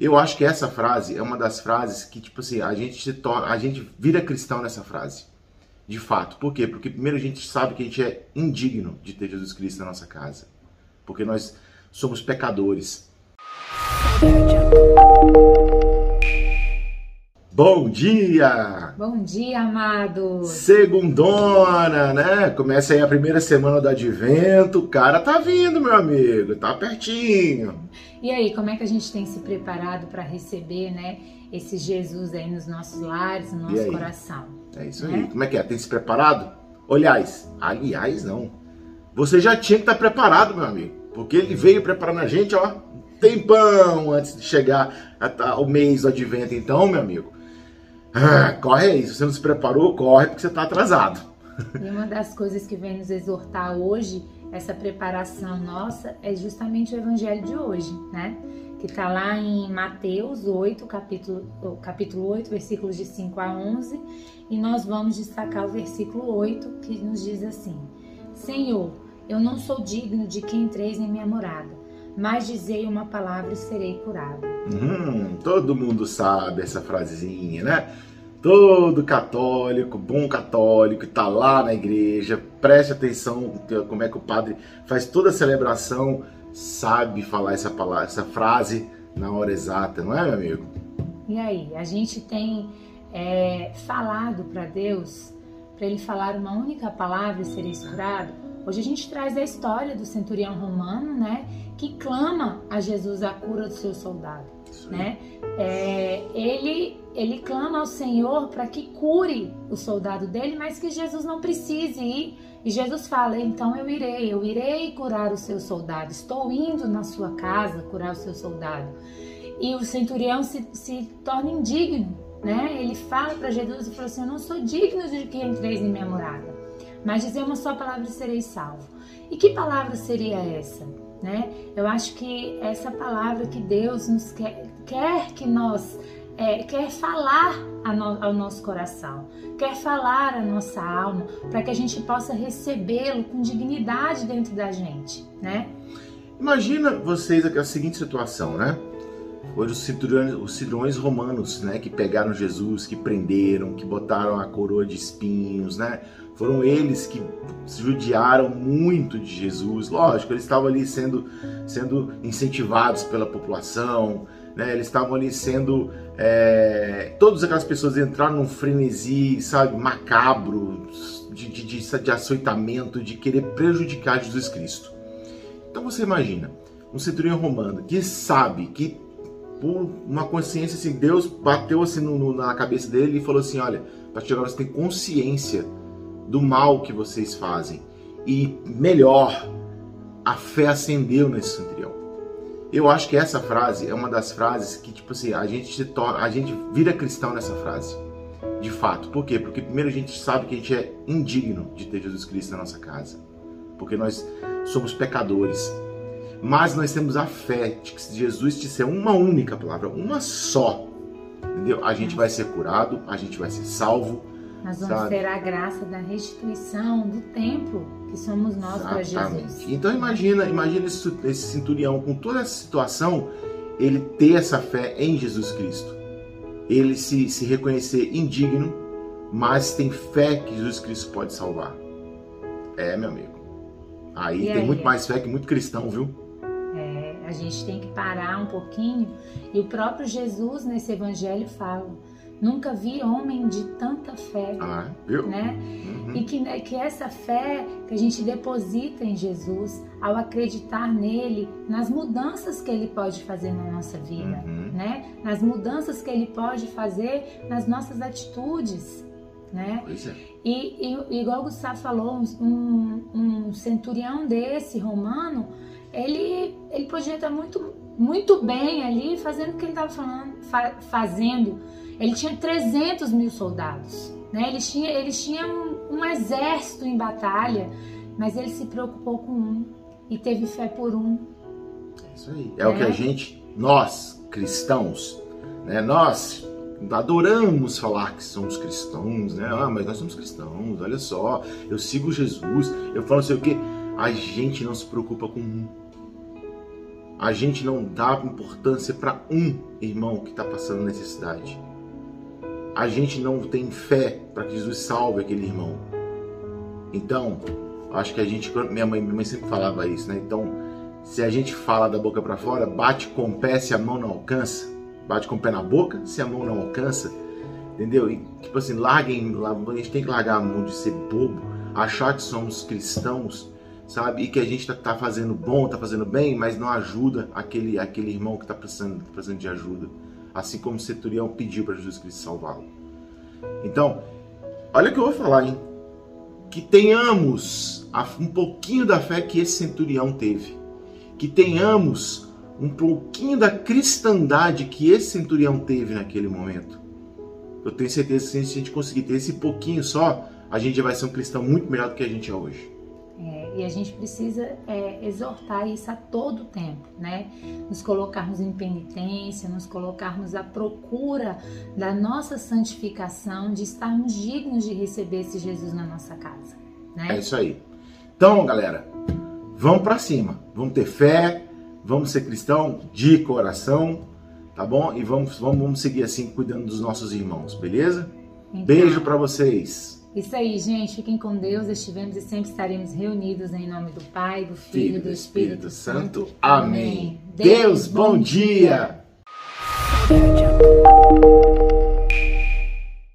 Eu acho que essa frase é uma das frases que, tipo assim, a gente se torna, a gente vira cristão nessa frase. De fato. Por quê? Porque primeiro a gente sabe que a gente é indigno de ter Jesus Cristo na nossa casa. Porque nós somos pecadores. Bom dia! Bom dia, amados! Segundona, né? Começa aí a primeira semana do advento. O cara tá vindo, meu amigo, tá pertinho. E aí, como é que a gente tem se preparado para receber, né, esse Jesus aí nos nossos lares, no nosso coração? É isso né? aí. Como é que é? Tem se preparado? Aliás, aliás, não. Você já tinha que estar tá preparado, meu amigo. Porque ele veio preparando a gente, ó, tempão antes de chegar o mês do advento. Então, meu amigo, corre aí. Se você não se preparou, corre porque você está atrasado. E uma das coisas que vem nos exortar hoje, essa preparação nossa, é justamente o evangelho de hoje, né? Que está lá em Mateus 8, capítulo, capítulo 8, versículos de 5 a 11. E nós vamos destacar o versículo 8, que nos diz assim: Senhor, eu não sou digno de que entreis em minha morada mas dizei uma palavra e serei curado. Hum, todo mundo sabe essa frasezinha, né? Todo católico, bom católico, está lá na igreja, preste atenção como é que o padre faz toda a celebração, sabe falar essa palavra, essa frase na hora exata, não é, meu amigo? E aí, a gente tem é, falado para Deus, para Ele falar uma única palavra e ser curado. Hoje a gente traz a história do centurião romano, né? que clama a Jesus a cura do seu soldado, né? É, ele ele clama ao Senhor para que cure o soldado dele, mas que Jesus não precise ir. E Jesus fala: então eu irei, eu irei curar o seu soldado. Estou indo na sua casa curar o seu soldado. E o centurião se, se torna indigno, né? Ele fala para Jesus e fala assim: eu não sou digno de que entreis em minha morada, mas dizer uma só palavra serei salvo. E que palavra seria essa? né? Eu acho que essa palavra que Deus nos quer, quer que nós é, quer falar ao nosso coração, quer falar à nossa alma, para que a gente possa recebê-lo com dignidade dentro da gente, né? Imagina vocês a seguinte situação, né? Hoje os cinturões, os cinturões romanos, né, que pegaram Jesus, que prenderam, que botaram a coroa de espinhos, né? Foram eles que judiaram muito de Jesus. Lógico, eles estavam ali sendo, sendo incentivados pela população, né? eles estavam ali sendo. É... todas aquelas pessoas entraram num frenesi, sabe, macabro, de, de, de, de açoitamento, de querer prejudicar Jesus Cristo. Então você imagina, um centurião romano que sabe que por uma consciência assim, Deus bateu assim no, no, na cabeça dele e falou assim: olha, para chegar você tem consciência do mal que vocês fazem. E melhor, a fé acendeu nesse centurião. Eu acho que essa frase é uma das frases que, tipo assim, a gente se torna, a gente vira cristão nessa frase. De fato. Por quê? Porque primeiro a gente sabe que a gente é indigno de ter Jesus Cristo na nossa casa. Porque nós somos pecadores. Mas nós temos a fé de que se Jesus disser uma única palavra, uma só, entendeu? A gente vai ser curado, a gente vai ser salvo, nós vamos sabe? ter a graça da restituição do templo que somos nós para Jesus. Então imagina, imagina esse, esse centurião com toda essa situação, ele ter essa fé em Jesus Cristo. Ele se, se reconhecer indigno, mas tem fé que Jesus Cristo pode salvar. É, meu amigo. Aí e tem aí? muito mais fé que muito cristão, viu? É, a gente tem que parar um pouquinho. E o próprio Jesus nesse evangelho fala Nunca vi homem de tanta fé, ah, viu? né? Uhum. E que, né, que essa fé que a gente deposita em Jesus, ao acreditar nele, nas mudanças que ele pode fazer na nossa vida, uhum. né? Nas mudanças que ele pode fazer nas nossas atitudes, né? Pois é. E, e igual o Gustavo falou, um, um centurião desse romano, ele, ele podia estar muito, muito bem ali fazendo o que ele estava fa fazendo ele tinha 300 mil soldados. Né? Eles tinham, eles tinham um, um exército em batalha, mas ele se preocupou com um e teve fé por um. É isso aí. É, é o que a gente, nós cristãos, né? nós adoramos falar que somos cristãos, né? Ah, mas nós somos cristãos, olha só, eu sigo Jesus, eu falo não sei o que. A gente não se preocupa com um. A gente não dá importância para um irmão que está passando necessidade. A gente não tem fé para que Jesus salve aquele irmão. Então, acho que a gente, minha mãe, minha mãe sempre falava isso, né? Então, se a gente fala da boca para fora, bate com o pé se a mão não alcança, bate com o pé na boca se a mão não alcança, entendeu? E tipo assim, larguem, a gente tem que largar a mão de ser bobo, achar que somos cristãos sabe? E que a gente está tá fazendo bom, está fazendo bem, mas não ajuda aquele, aquele irmão que está precisando, tá precisando de ajuda. Assim como o centurião pediu para Jesus Cristo salvá-lo. Então, olha o que eu vou falar, hein? Que tenhamos um pouquinho da fé que esse centurião teve. Que tenhamos um pouquinho da cristandade que esse centurião teve naquele momento. Eu tenho certeza que se a gente conseguir ter esse pouquinho só, a gente já vai ser um cristão muito melhor do que a gente é hoje. E a gente precisa é, exortar isso a todo tempo, né? Nos colocarmos em penitência, nos colocarmos à procura da nossa santificação, de estarmos dignos de receber esse Jesus na nossa casa, né? É isso aí. Então, galera, vamos para cima. Vamos ter fé, vamos ser cristão de coração, tá bom? E vamos, vamos, vamos seguir assim, cuidando dos nossos irmãos, beleza? Então, Beijo para vocês. Isso aí, gente. Fiquem com Deus. Estivemos e sempre estaremos reunidos em nome do Pai, do Filho e do Espírito, Espírito Santo. Amém. Deus, bom dia. dia.